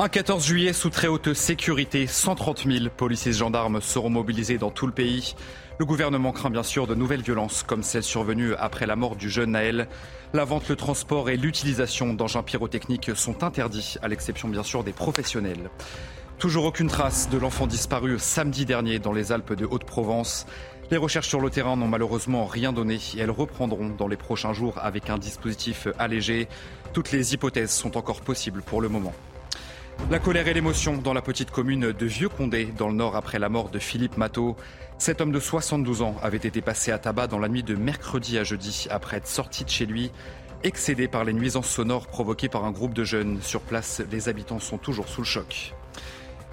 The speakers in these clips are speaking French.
Un 14 juillet sous très haute sécurité, 130 000 policiers et gendarmes seront mobilisés dans tout le pays. Le gouvernement craint bien sûr de nouvelles violences comme celle survenue après la mort du jeune Naël. La vente, le transport et l'utilisation d'engins pyrotechniques sont interdits, à l'exception bien sûr des professionnels. Toujours aucune trace de l'enfant disparu samedi dernier dans les Alpes de Haute-Provence. Les recherches sur le terrain n'ont malheureusement rien donné et elles reprendront dans les prochains jours avec un dispositif allégé. Toutes les hypothèses sont encore possibles pour le moment. La colère et l'émotion dans la petite commune de Vieux-Condé, dans le nord, après la mort de Philippe Matteau. Cet homme de 72 ans avait été passé à tabac dans la nuit de mercredi à jeudi après être sorti de chez lui, excédé par les nuisances sonores provoquées par un groupe de jeunes. Sur place, les habitants sont toujours sous le choc.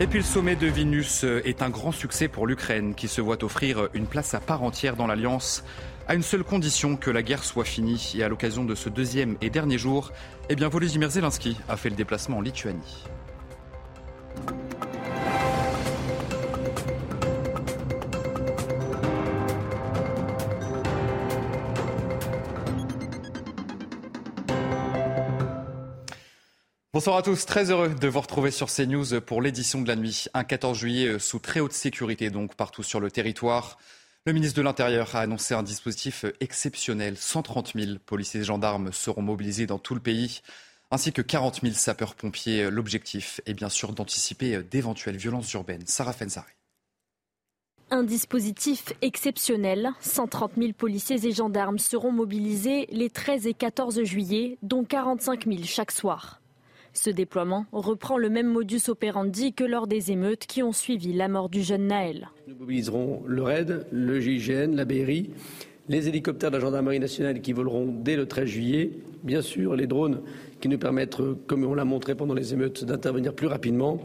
Et puis le sommet de Vilnius est un grand succès pour l'Ukraine qui se voit offrir une place à part entière dans l'Alliance à une seule condition que la guerre soit finie. Et à l'occasion de ce deuxième et dernier jour, eh bien Volodymyr Zelensky a fait le déplacement en Lituanie. Bonsoir à tous, très heureux de vous retrouver sur CNews pour l'édition de la nuit. Un 14 juillet sous très haute sécurité, donc partout sur le territoire. Le ministre de l'Intérieur a annoncé un dispositif exceptionnel. 130 000 policiers et gendarmes seront mobilisés dans tout le pays, ainsi que 40 000 sapeurs-pompiers. L'objectif est bien sûr d'anticiper d'éventuelles violences urbaines. Sarah Fenzari. Un dispositif exceptionnel. 130 000 policiers et gendarmes seront mobilisés les 13 et 14 juillet, dont 45 000 chaque soir. Ce déploiement reprend le même modus operandi que lors des émeutes qui ont suivi la mort du jeune Naël. Nous mobiliserons le RAID, le GIGN, la BRI, les hélicoptères de la gendarmerie nationale qui voleront dès le 13 juillet, bien sûr les drones qui nous permettent, comme on l'a montré pendant les émeutes, d'intervenir plus rapidement.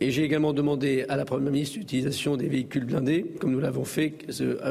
Et j'ai également demandé à la Première ministre l'utilisation des véhicules blindés, comme nous l'avons fait,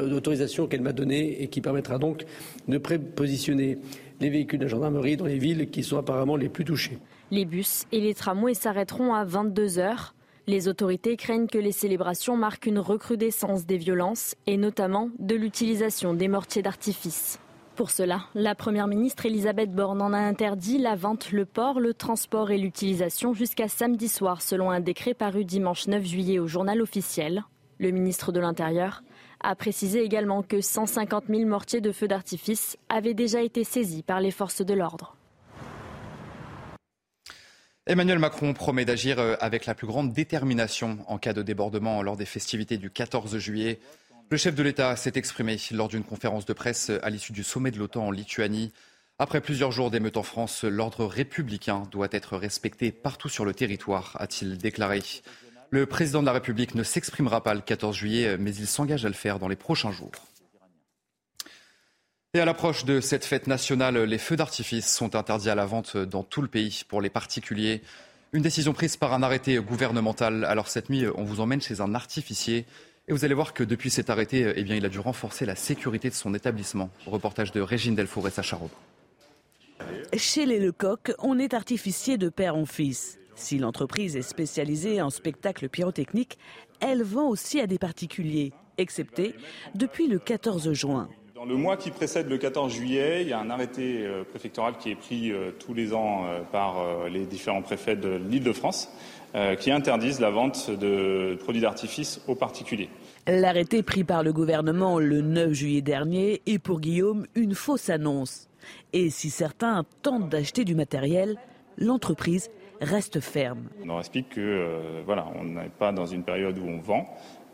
l'autorisation qu'elle m'a donnée et qui permettra donc de prépositionner les véhicules de la gendarmerie dans les villes qui sont apparemment les plus touchées. Les bus et les tramways s'arrêteront à 22 heures. Les autorités craignent que les célébrations marquent une recrudescence des violences et notamment de l'utilisation des mortiers d'artifice. Pour cela, la Première ministre Elisabeth Borne en a interdit la vente, le port, le transport et l'utilisation jusqu'à samedi soir selon un décret paru dimanche 9 juillet au journal officiel. Le ministre de l'Intérieur a précisé également que 150 000 mortiers de feu d'artifice avaient déjà été saisis par les forces de l'ordre. Emmanuel Macron promet d'agir euh, avec la plus grande détermination en cas de débordement lors des festivités du 14 juillet. Le chef de l'État s'est exprimé lors d'une conférence de presse à l'issue du sommet de l'OTAN en Lituanie. Après plusieurs jours d'émeutes en France, l'ordre républicain doit être respecté partout sur le territoire, a-t-il déclaré. Le président de la République ne s'exprimera pas le 14 juillet, mais il s'engage à le faire dans les prochains jours. Et à l'approche de cette fête nationale, les feux d'artifice sont interdits à la vente dans tout le pays pour les particuliers. Une décision prise par un arrêté gouvernemental. Alors cette nuit, on vous emmène chez un artificier. Et vous allez voir que depuis cet arrêté, eh bien, il a dû renforcer la sécurité de son établissement. Reportage de Régine Delfour et Sacha. Chez les Lecoq, on est artificier de père en fils. Si l'entreprise est spécialisée en spectacles pyrotechniques, elle vend aussi à des particuliers, excepté depuis le 14 juin. Dans le mois qui précède le 14 juillet, il y a un arrêté euh, préfectoral qui est pris euh, tous les ans euh, par les différents préfets de l'Île-de-France qui interdisent la vente de produits d'artifice aux particuliers. L'arrêté pris par le gouvernement le 9 juillet dernier est pour Guillaume une fausse annonce. Et si certains tentent d'acheter du matériel, l'entreprise reste ferme. On leur explique que voilà, on n'est pas dans une période où on vend,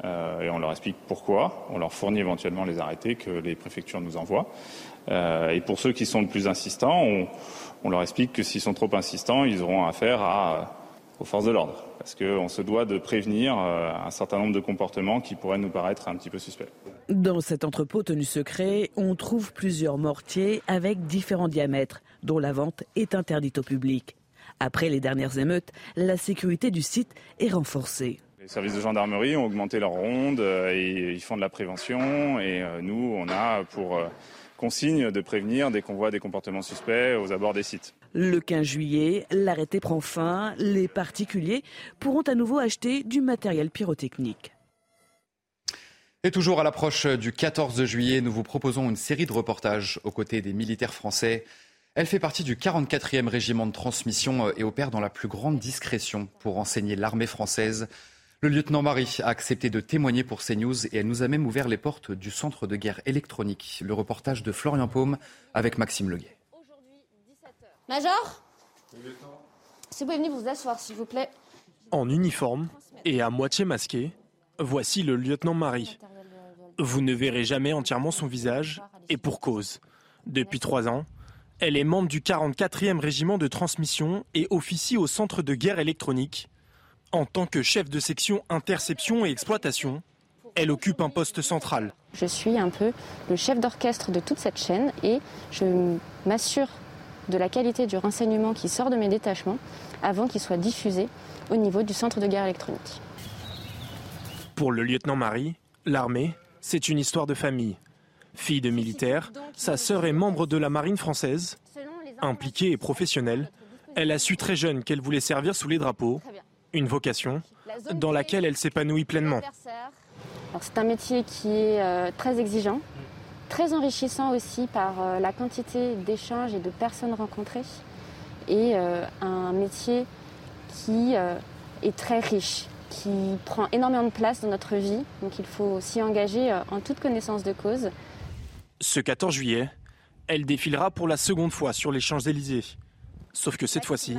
et on leur explique pourquoi. On leur fournit éventuellement les arrêtés que les préfectures nous envoient. Euh, et pour ceux qui sont le plus insistants, on, leur explique que s'ils sont trop insistants, ils auront affaire à, aux forces de l'ordre. parce qu'on se doit de prévenir euh, un certain nombre de comportements qui pourraient nous paraître un petit peu suspects. Dans cet entrepôt tenu secret, on trouve plusieurs mortiers avec différents diamètres, dont la vente est interdite au public. Après les dernières émeutes, la sécurité du site est renforcée. Les services de gendarmerie ont augmenté leur ronde euh, et ils font de la prévention. Et euh, nous, on a pour consigne de prévenir dès qu'on voit des comportements suspects aux abords des sites. Le 15 juillet, l'arrêté prend fin. Les particuliers pourront à nouveau acheter du matériel pyrotechnique. Et toujours à l'approche du 14 juillet, nous vous proposons une série de reportages aux côtés des militaires français. Elle fait partie du 44e régiment de transmission et opère dans la plus grande discrétion pour enseigner l'armée française. Le lieutenant Marie a accepté de témoigner pour CNews et elle nous a même ouvert les portes du centre de guerre électronique. Le reportage de Florian Paume avec Maxime Leguet. Major? Si vous pouvez venir vous asseoir, s'il vous plaît? En uniforme et à moitié masqué, voici le lieutenant Marie. Vous ne verrez jamais entièrement son visage, et pour cause. Depuis trois ans, elle est membre du 44e régiment de transmission et officie au centre de guerre électronique, en tant que chef de section interception et exploitation, elle occupe un poste central. Je suis un peu le chef d'orchestre de toute cette chaîne et je m'assure de la qualité du renseignement qui sort de mes détachements avant qu'il soit diffusé au niveau du centre de guerre électronique. Pour le lieutenant Marie, l'armée, c'est une histoire de famille. Fille de militaire, sa sœur est membre de la marine française. Impliquée et professionnelle, elle a su très jeune qu'elle voulait servir sous les drapeaux une vocation dans laquelle elle s'épanouit pleinement. C'est un métier qui est euh, très exigeant, très enrichissant aussi par euh, la quantité d'échanges et de personnes rencontrées, et euh, un métier qui est très riche, qui prend énormément de place dans notre vie, donc il faut s'y engager en toute connaissance de cause. Ce 14 juillet, elle défilera pour la seconde fois sur les Champs-Élysées. Sauf que cette fois-ci,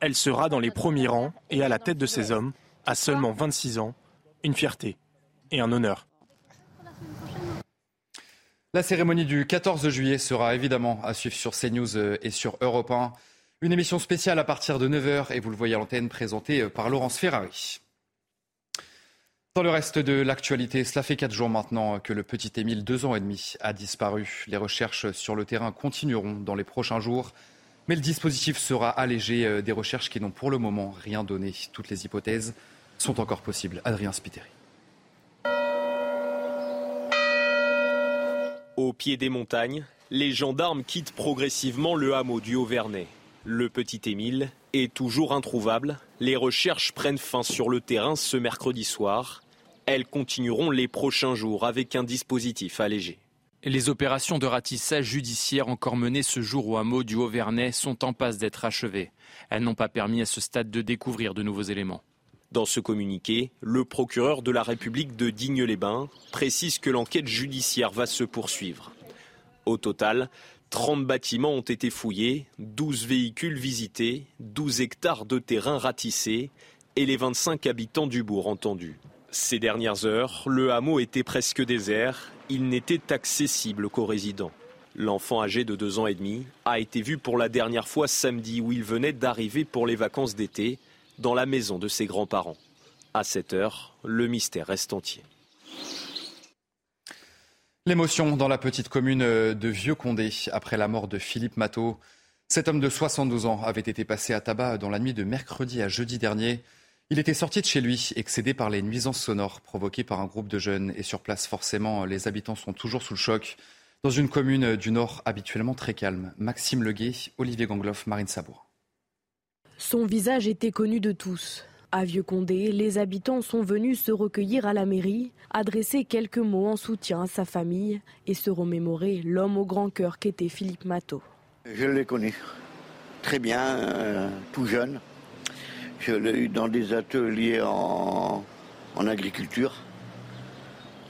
elle sera dans les premiers rangs et à la tête de ses hommes, à seulement 26 ans, une fierté et un honneur. La cérémonie du 14 juillet sera évidemment à suivre sur CNews euh, et sur Europe 1. Une émission spéciale à partir de 9h et vous le voyez à l'antenne présentée euh, par Laurence Ferrari. Dans le reste de l'actualité, cela fait quatre jours maintenant que le petit Émile, deux ans et demi, a disparu. Les recherches sur le terrain continueront dans les prochains jours. Mais le dispositif sera allégé euh, des recherches qui n'ont pour le moment rien donné. Toutes les hypothèses sont encore possibles. Adrien Spiteri. Au pied des montagnes, les gendarmes quittent progressivement le hameau du Haut-Vernay. Le petit Émile est toujours introuvable. Les recherches prennent fin sur le terrain ce mercredi soir. Elles continueront les prochains jours avec un dispositif allégé. Les opérations de ratissage judiciaire encore menées ce jour au hameau du Haut-Vernay sont en passe d'être achevées. Elles n'ont pas permis à ce stade de découvrir de nouveaux éléments. Dans ce communiqué, le procureur de la République de Digne-les-Bains précise que l'enquête judiciaire va se poursuivre. Au total, 30 bâtiments ont été fouillés, 12 véhicules visités, 12 hectares de terrain ratissés et les 25 habitants du bourg entendus. Ces dernières heures, le hameau était presque désert il n'était accessible qu'aux résidents. L'enfant âgé de deux ans et demi a été vu pour la dernière fois samedi où il venait d'arriver pour les vacances d'été dans la maison de ses grands-parents. À cette heure, le mystère reste entier. L'émotion dans la petite commune de Vieux-Condé après la mort de Philippe Matteau. Cet homme de 72 ans avait été passé à tabac dans la nuit de mercredi à jeudi dernier. Il était sorti de chez lui, excédé par les nuisances sonores provoquées par un groupe de jeunes. Et sur place, forcément, les habitants sont toujours sous le choc. Dans une commune du Nord habituellement très calme, Maxime Leguet, Olivier Gangloff, Marine Sabour. Son visage était connu de tous. À Vieux-Condé, les habitants sont venus se recueillir à la mairie, adresser quelques mots en soutien à sa famille et se remémorer l'homme au grand cœur qu'était Philippe Matteau. Je l'ai connu très bien, euh, tout jeune. Je l'ai eu dans des ateliers en, agriculture.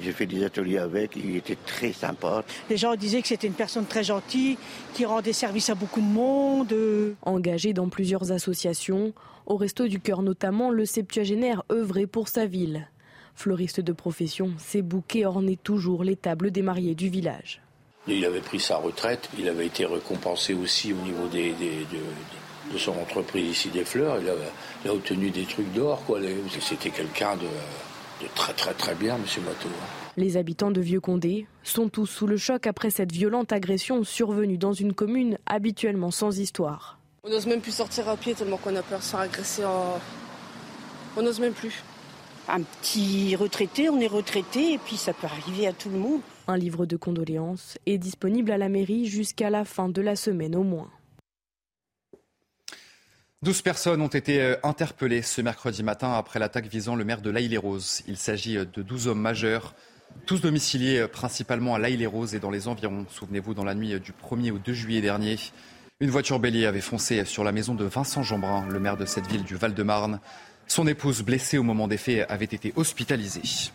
J'ai fait des ateliers avec, il était très sympa. Les gens disaient que c'était une personne très gentille, qui rendait service à beaucoup de monde. Engagé dans plusieurs associations, au Resto du Cœur notamment, le septuagénaire œuvrait pour sa ville. Fleuriste de profession, ses bouquets ornaient toujours les tables des mariés du village. Il avait pris sa retraite, il avait été récompensé aussi au niveau des, de son entreprise ici des fleurs. Il a, obtenu des trucs d'or. C'était quelqu'un de, très très très bien, M. Matteau. Les habitants de Vieux-Condé sont tous sous le choc après cette violente agression survenue dans une commune habituellement sans histoire. On n'ose même plus sortir à pied tellement qu'on a peur de se faire agresser. On n'ose même plus. Un petit retraité, on est retraité et puis ça peut arriver à tout le monde. Un livre de condoléances est disponible à la mairie jusqu'à la fin de la semaine au moins. 12 personnes ont été euh, interpellées ce mercredi matin après l'attaque visant le maire de l'Aïle-les-Roses. Il s'agit euh, de 12 hommes majeurs, tous domiciliés euh, principalement à l'Aïle-les-Roses et dans les environs. Souvenez-vous, dans la nuit du 1er au 2 juillet dernier, une voiture bélier avait foncé sur la maison de Vincent Jeanbrun, le maire de cette ville du Val-de-Marne. Son épouse, blessée au moment des faits, avait été hospitalisée.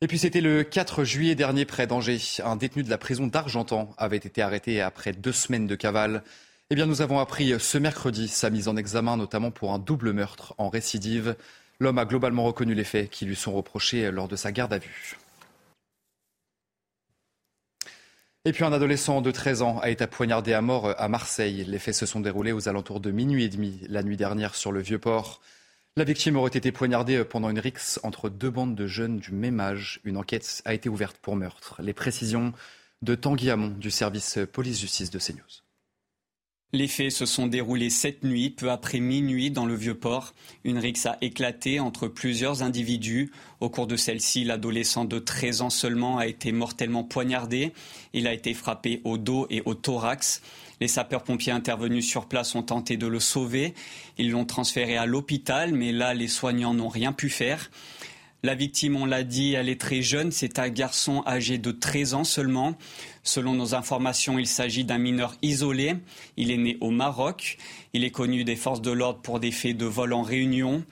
Et puis c'était le 4 juillet dernier près d'Angers. Un détenu de la prison d'Argentan avait été arrêté après deux semaines de cavale. Eh bien, nous avons appris ce mercredi sa mise en examen, notamment pour un double meurtre en récidive. L'homme a globalement reconnu les faits qui lui sont reprochés lors de sa garde à vue. Et puis un adolescent de 13 ans a été poignardé à mort à Marseille. Les faits se sont déroulés aux alentours de minuit et demi la nuit dernière sur le Vieux-Port. La victime aurait été poignardée pendant une rixe entre deux bandes de jeunes du même âge. Une enquête a été ouverte pour meurtre. Les précisions de Tanguy Hamon du service police-justice de CNews. Les faits se sont déroulés cette nuit, peu après minuit, dans le Vieux-Port. Une rixe a éclaté entre plusieurs individus. Au cours de celle-ci, l'adolescent de 13 ans seulement a été mortellement poignardé. Il a été frappé au dos et au thorax. Les sapeurs-pompiers intervenus sur place ont tenté de le sauver. Ils l'ont transféré à l'hôpital, mais là, les soignants n'ont rien pu faire. La victime, on l'a dit, elle est très jeune. C'est un garçon âgé de 13 ans seulement. Selon nos informations, il s'agit d'un mineur isolé. Il est né au Maroc. Il est connu des forces de l'ordre pour des faits de vol en réunion.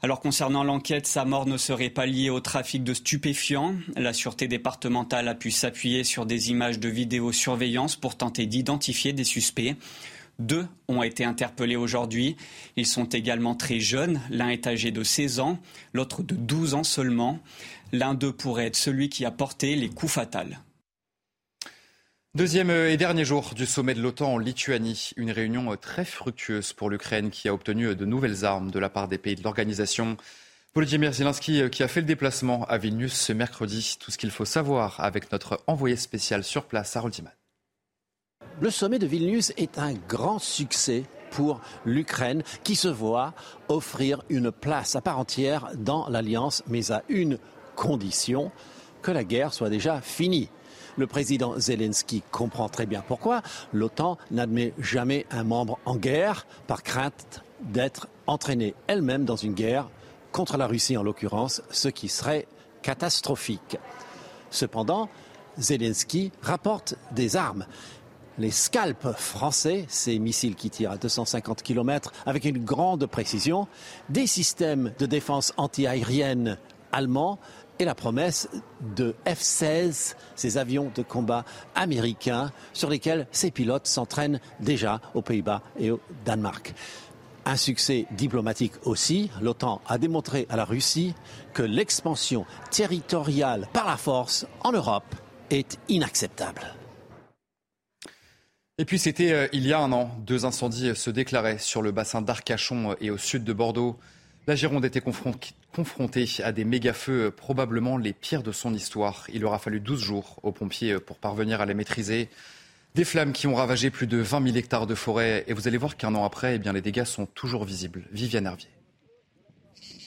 Alors concernant l'enquête, sa mort ne serait pas liée au trafic de stupéfiants. La sûreté départementale a pu s'appuyer sur des images de vidéosurveillance pour tenter d'identifier des suspects. Deux ont été interpellés aujourd'hui. Ils sont également très jeunes. L'un est âgé de 16 ans, l'autre de 12 ans seulement. L'un d'eux pourrait être celui qui a porté les coups fatals. Deuxième et dernier jour du sommet de l'OTAN en Lituanie, une réunion très fructueuse pour l'Ukraine qui a obtenu de nouvelles armes de la part des pays de l'organisation. Volodymyr Zelensky qui a fait le déplacement à Vilnius ce mercredi. Tout ce qu'il faut savoir avec notre envoyé spécial sur place, Harold Diman. Le sommet de Vilnius est un grand succès pour l'Ukraine qui se voit offrir une place à part entière dans l'alliance, mais à une condition, que la guerre soit déjà finie. Le président Zelensky comprend très bien pourquoi l'OTAN n'admet jamais un membre en guerre par crainte d'être entraînée elle-même dans une guerre contre la Russie en l'occurrence, ce qui serait catastrophique. Cependant, Zelensky rapporte des armes les scalps français, ces missiles qui tirent à 250 km avec une grande précision, des systèmes de défense antiaérienne allemands et la promesse de F-16, ces avions de combat américains sur lesquels ces pilotes s'entraînent déjà aux Pays-Bas et au Danemark. Un succès diplomatique aussi, l'OTAN a démontré à la Russie que l'expansion territoriale par la force en Europe est inacceptable. Et puis c'était euh, il y a un an, deux incendies se déclaraient sur le bassin d'Arcachon et au sud de Bordeaux. La Gironde était confrontée à des méga-feux, probablement les pires de son histoire. Il aura fallu 12 jours aux pompiers pour parvenir à les maîtriser. Des flammes qui ont ravagé plus de 20 000 hectares de forêt. Et vous allez voir qu'un an après, eh bien, les dégâts sont toujours visibles. Viviane Hervier.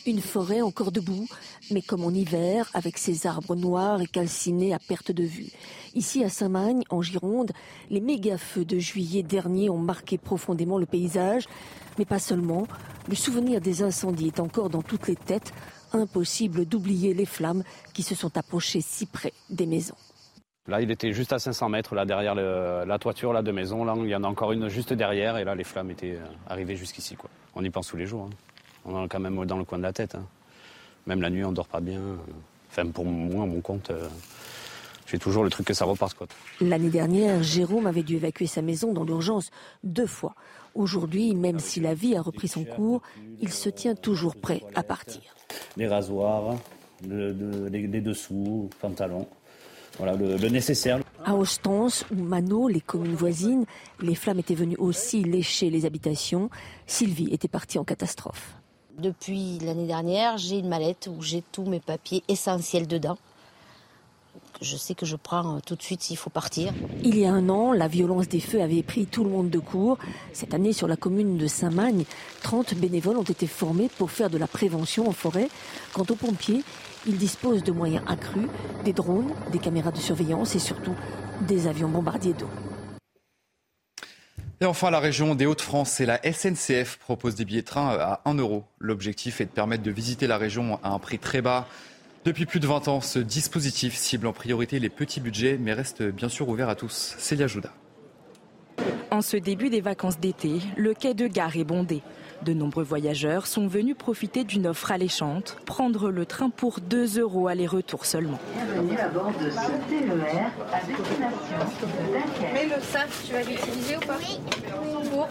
Une forêt encore debout, mais comme en hiver, avec ses arbres noirs et calcinés à perte de vue. Ici à Saint-Magne, en Gironde, les méga-feux de juillet dernier ont marqué profondément le paysage, mais pas seulement. Le souvenir des incendies est encore dans toutes les têtes. Impossible d'oublier les flammes qui se sont approchées si près des maisons. Là, il était juste à 500 mètres, là, derrière la toiture là, de maison. Là, il y en a encore une juste derrière, et là, les flammes étaient euh, arrivées jusqu'ici. On y pense tous les jours. Hein. On en a quand même dans le coin de la tête. Hein. Même la nuit, on dort pas bien. Enfin, pour moi, mon compte, euh, j'ai toujours le truc que ça reparte. L'année dernière, Jérôme avait dû évacuer sa maison dans l'urgence deux fois. Aujourd'hui, même si la vie a repris son cours, il se tient toujours prêt à partir. Les rasoirs, les, dessous, pantalons. voilà, le, nécessaire. À Ostens ou Mano, les communes voisines, les flammes étaient venues aussi lécher les habitations. Sylvie était partie en catastrophe. Depuis l'année dernière, j'ai une mallette où j'ai tous mes papiers essentiels dedans je sais que je prends euh, tout de suite s'il faut partir. Il y a un an, la violence des feux avait pris tout le monde de court. Cette année, sur la commune de Saint-Magne, 30 bénévoles ont été formés pour faire de la prévention en forêt. Quant aux pompiers, ils disposent de moyens accrus, des drones, des caméras de surveillance et surtout des avions bombardiers d'eau. Et enfin, la région des Hauts-de-France et la SNCF proposent des billets de train à 1 euro. L'objectif est de permettre de visiter la région à un prix très bas. Depuis plus de 20 ans, ce dispositif cible en priorité les petits budgets, mais reste bien sûr ouvert à tous. Célia Jouda. En ce début des vacances d'été, le quai de gare est bondé. De nombreux voyageurs sont venus profiter d'une offre alléchante, prendre le train pour 2 euros aller-retour seulement. Bienvenue à bord de ce TER à destination de Dunkerque. Mais le sac, tu vas l'utiliser ou pas Oui. Pour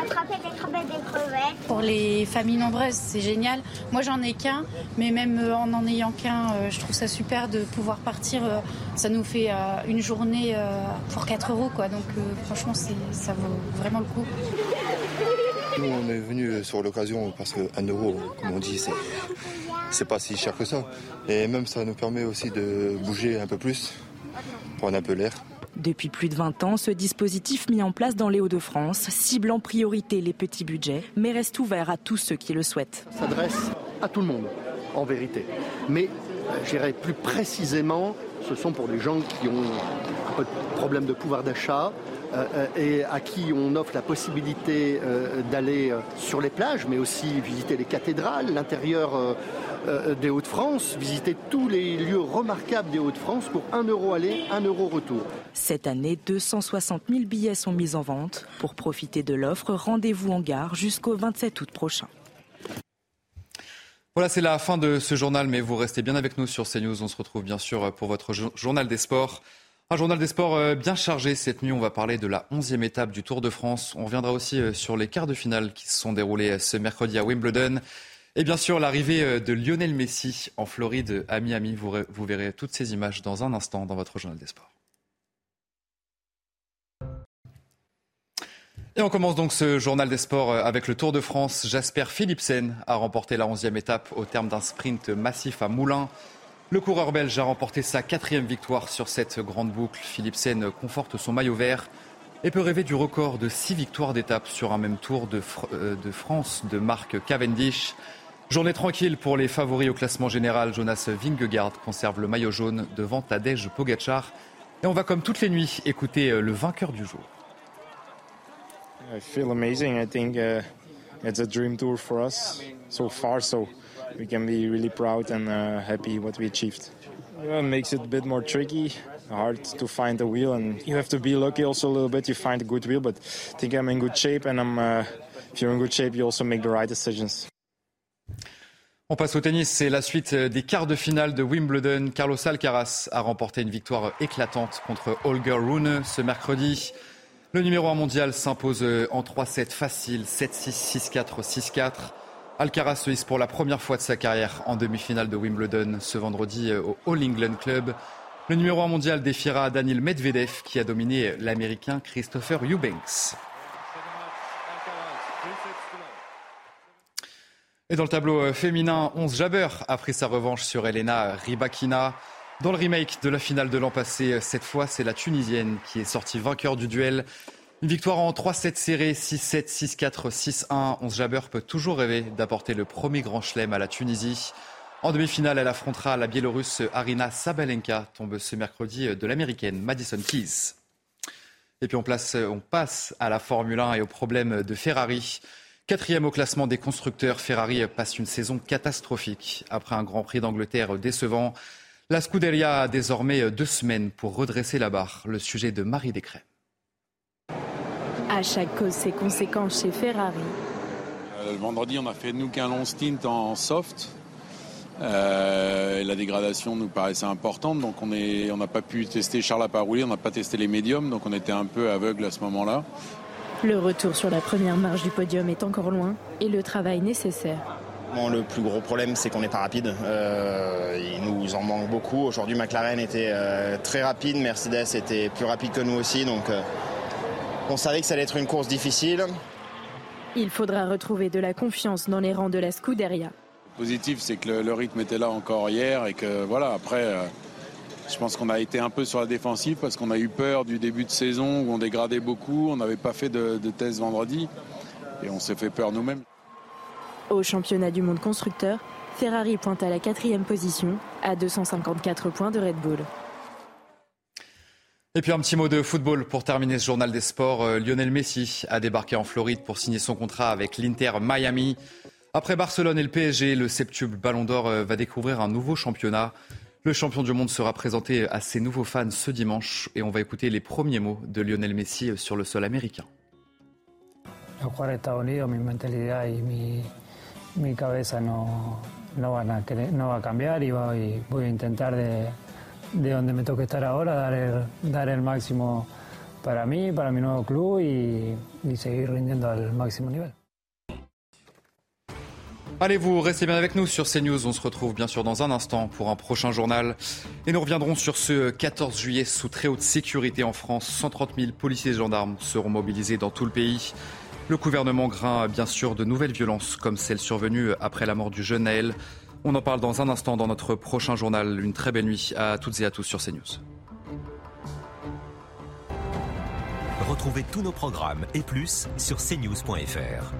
Attraper des crevettes, des crevettes. Pour les familles nombreuses, c'est génial. Moi, j'en ai qu'un, mais même euh, en en ayant qu'un, euh, je trouve ça super de pouvoir partir. Euh, ça nous fait une journée pour 4 euros, quoi. Donc, franchement, ça vaut vraiment le coup. Nous, on est venu sur l'occasion parce qu'un euro, comme on dit, c'est pas si cher que ça. Et même, ça nous permet aussi de bouger un peu plus, prendre un peu l'air. Depuis plus de 20 ans, ce dispositif mis en place dans les Hauts-de-France cible en priorité les petits budgets, mais reste ouvert à tous ceux qui le souhaitent. Ça s'adresse à tout le monde, en vérité. Mais, euh, j'irai plus précisément, ce sont pour les gens qui ont un peu de problème de pouvoir d'achat, euh, euh, et à qui on offre la possibilité d'aller sur les plages, mais aussi visiter les cathédrales, l'intérieur euh, des Hauts-de-France, visiter tous les lieux remarquables des Hauts-de-France pour 1 euro aller, 1 euro retour. Cette année, 260 000 billets sont mis en vente. Pour profiter de l'offre, rendez-vous en gare jusqu'au 27 août prochain. Voilà, c'est la fin de ce journal, mais vous restez bien avec nous sur CNews. On se retrouve bien sûr pour votre journal des sports. Un journal des sports euh, bien chargé cette nuit. On va parler de la 11e étape du Tour de France. On reviendra aussi euh, sur les quarts de finale qui se sont déroulés ce mercredi à Wimbledon. Et bien sûr, l'arrivée euh, de Lionel Messi en Floride à Miami. Vous verrez toutes ces images dans un instant dans votre journal des sports. Et on commence donc ce journal des sports euh, avec le Tour de France. Jasper Philipsen a remporté la 11e étape au terme d'un sprint massif à Moulins. Le coureur belge a remporté sa quatrième victoire sur cette grande boucle. Philipsen conforte son maillot vert et peut rêver du record de six victoires d'étape sur un même tour de, euh, France de Marc Cavendish. Journée tranquille pour les favoris au classement général. Jonas Vingegaard conserve le maillot jaune devant Tadej Pogacar. Et on va comme toutes les nuits écouter euh, le vainqueur du jour. I feel amazing. I think uh, it's a dream tour for us so far, so we can be really proud and uh, happy what we achieved. it makes it a bit more tricky, hard to find the wheel, and you have to be lucky also a little bit. You find a good wheel, but I think I'm in good shape, and I'm. Uh, if you're in good shape, you also make the right decisions. On passe au tennis, c'est la suite des quarts de finale de Wimbledon. Carlos Alcaraz a remporté une victoire éclatante contre Holger Rune ce mercredi. Le numéro 1 mondial s'impose en 3-7 facile, 7-6, 6-4, 6-4. Alcaraz se hisse pour la première fois de sa carrière en demi-finale de Wimbledon ce vendredi au All England Club. Le numéro 1 mondial défiera Daniel Medvedev qui a dominé l'américain Christopher Eubanks. Et dans le tableau euh, féminin, 11 Jabber a pris sa revanche sur Elena Rybakina. Dans le remake de la finale de l'an passé, cette fois, c'est la Tunisienne qui est sortie vainqueur du duel. Une victoire en 3-7 serrés, 6-7, 6-4, 6-1. 11 Jabber peut toujours rêver d'apporter le premier grand chelem à la Tunisie. En demi-finale, elle affrontera la Biélorusse Arina Sabalenka, tombe ce mercredi de l'américaine Madison Keys. Et puis on, place, on passe à la Formule 1 et au problème de Ferrari. Quatrième au classement des constructeurs, Ferrari passe une saison catastrophique. Après un Grand Prix d'Angleterre décevant, la Scuderia a désormais deux semaines pour redresser la barre. Le sujet de Marie Descrets. À chaque cause, ses conséquences chez Ferrari. Euh, le vendredi, on a fait nous qu'un long stint en soft. Euh, la dégradation nous paraissait importante, donc on n'a pas pu tester Charles à pas rouler, on n'a pas testé les médiums, donc on était un peu aveugle à ce moment-là. Le retour sur la première marche du podium est encore loin et le travail nécessaire. Le plus gros problème, c'est qu'on n'est pas rapide. Euh, il nous en manque beaucoup. Aujourd'hui, McLaren était euh, très rapide, Mercedes était plus rapide que nous aussi. Donc, euh, on savait que ça allait être une course difficile. Il faudra retrouver de la confiance dans les rangs de la Scuderia. Positif, c'est que le, rythme était là encore hier et que voilà, après, je pense qu'on a été un peu sur la défensive parce qu'on a eu peur du début de saison où on dégradait beaucoup. On n'avait pas fait de, de test vendredi et on s'est fait peur nous-mêmes. Au championnat du monde constructeur, Ferrari pointe à la quatrième position, à 254 points de Red Bull. Et puis un petit mot de football pour terminer ce journal des sports. Euh, Lionel Messi a débarqué en Floride pour signer son contrat avec l'Inter Miami. Après Barcelone et le PSG, le septuple Ballon d'Or euh, va découvrir un nouveau championnat. Le champion du monde sera présenté à ses nouveaux fans ce dimanche et on va écouter les premiers mots de Lionel Messi sur le sol américain. Mi cabeza no, no, van a, no va a cambiar y voy, voy a intentar de, de, donde me toque estar ahora, dar el, dar el máximo para mí, para mi nuevo club y, y seguir rindiendo al máximo nivel. Allez, vous restez bien avec nous sur CNews. On se retrouve bien sûr dans un instant pour un prochain journal. Et nous reviendrons sur ce 14 juillet sous très haute sécurité en France. 130 000 policiers et gendarmes seront mobilisés dans tout le pays. Le gouvernement craint bien sûr de nouvelles violences comme celle survenue après la mort du jeune Naël. On en parle dans un instant dans notre prochain journal. Une très belle nuit à toutes et à tous sur CNews. Retrouvez tous nos programmes et plus sur cnews.fr.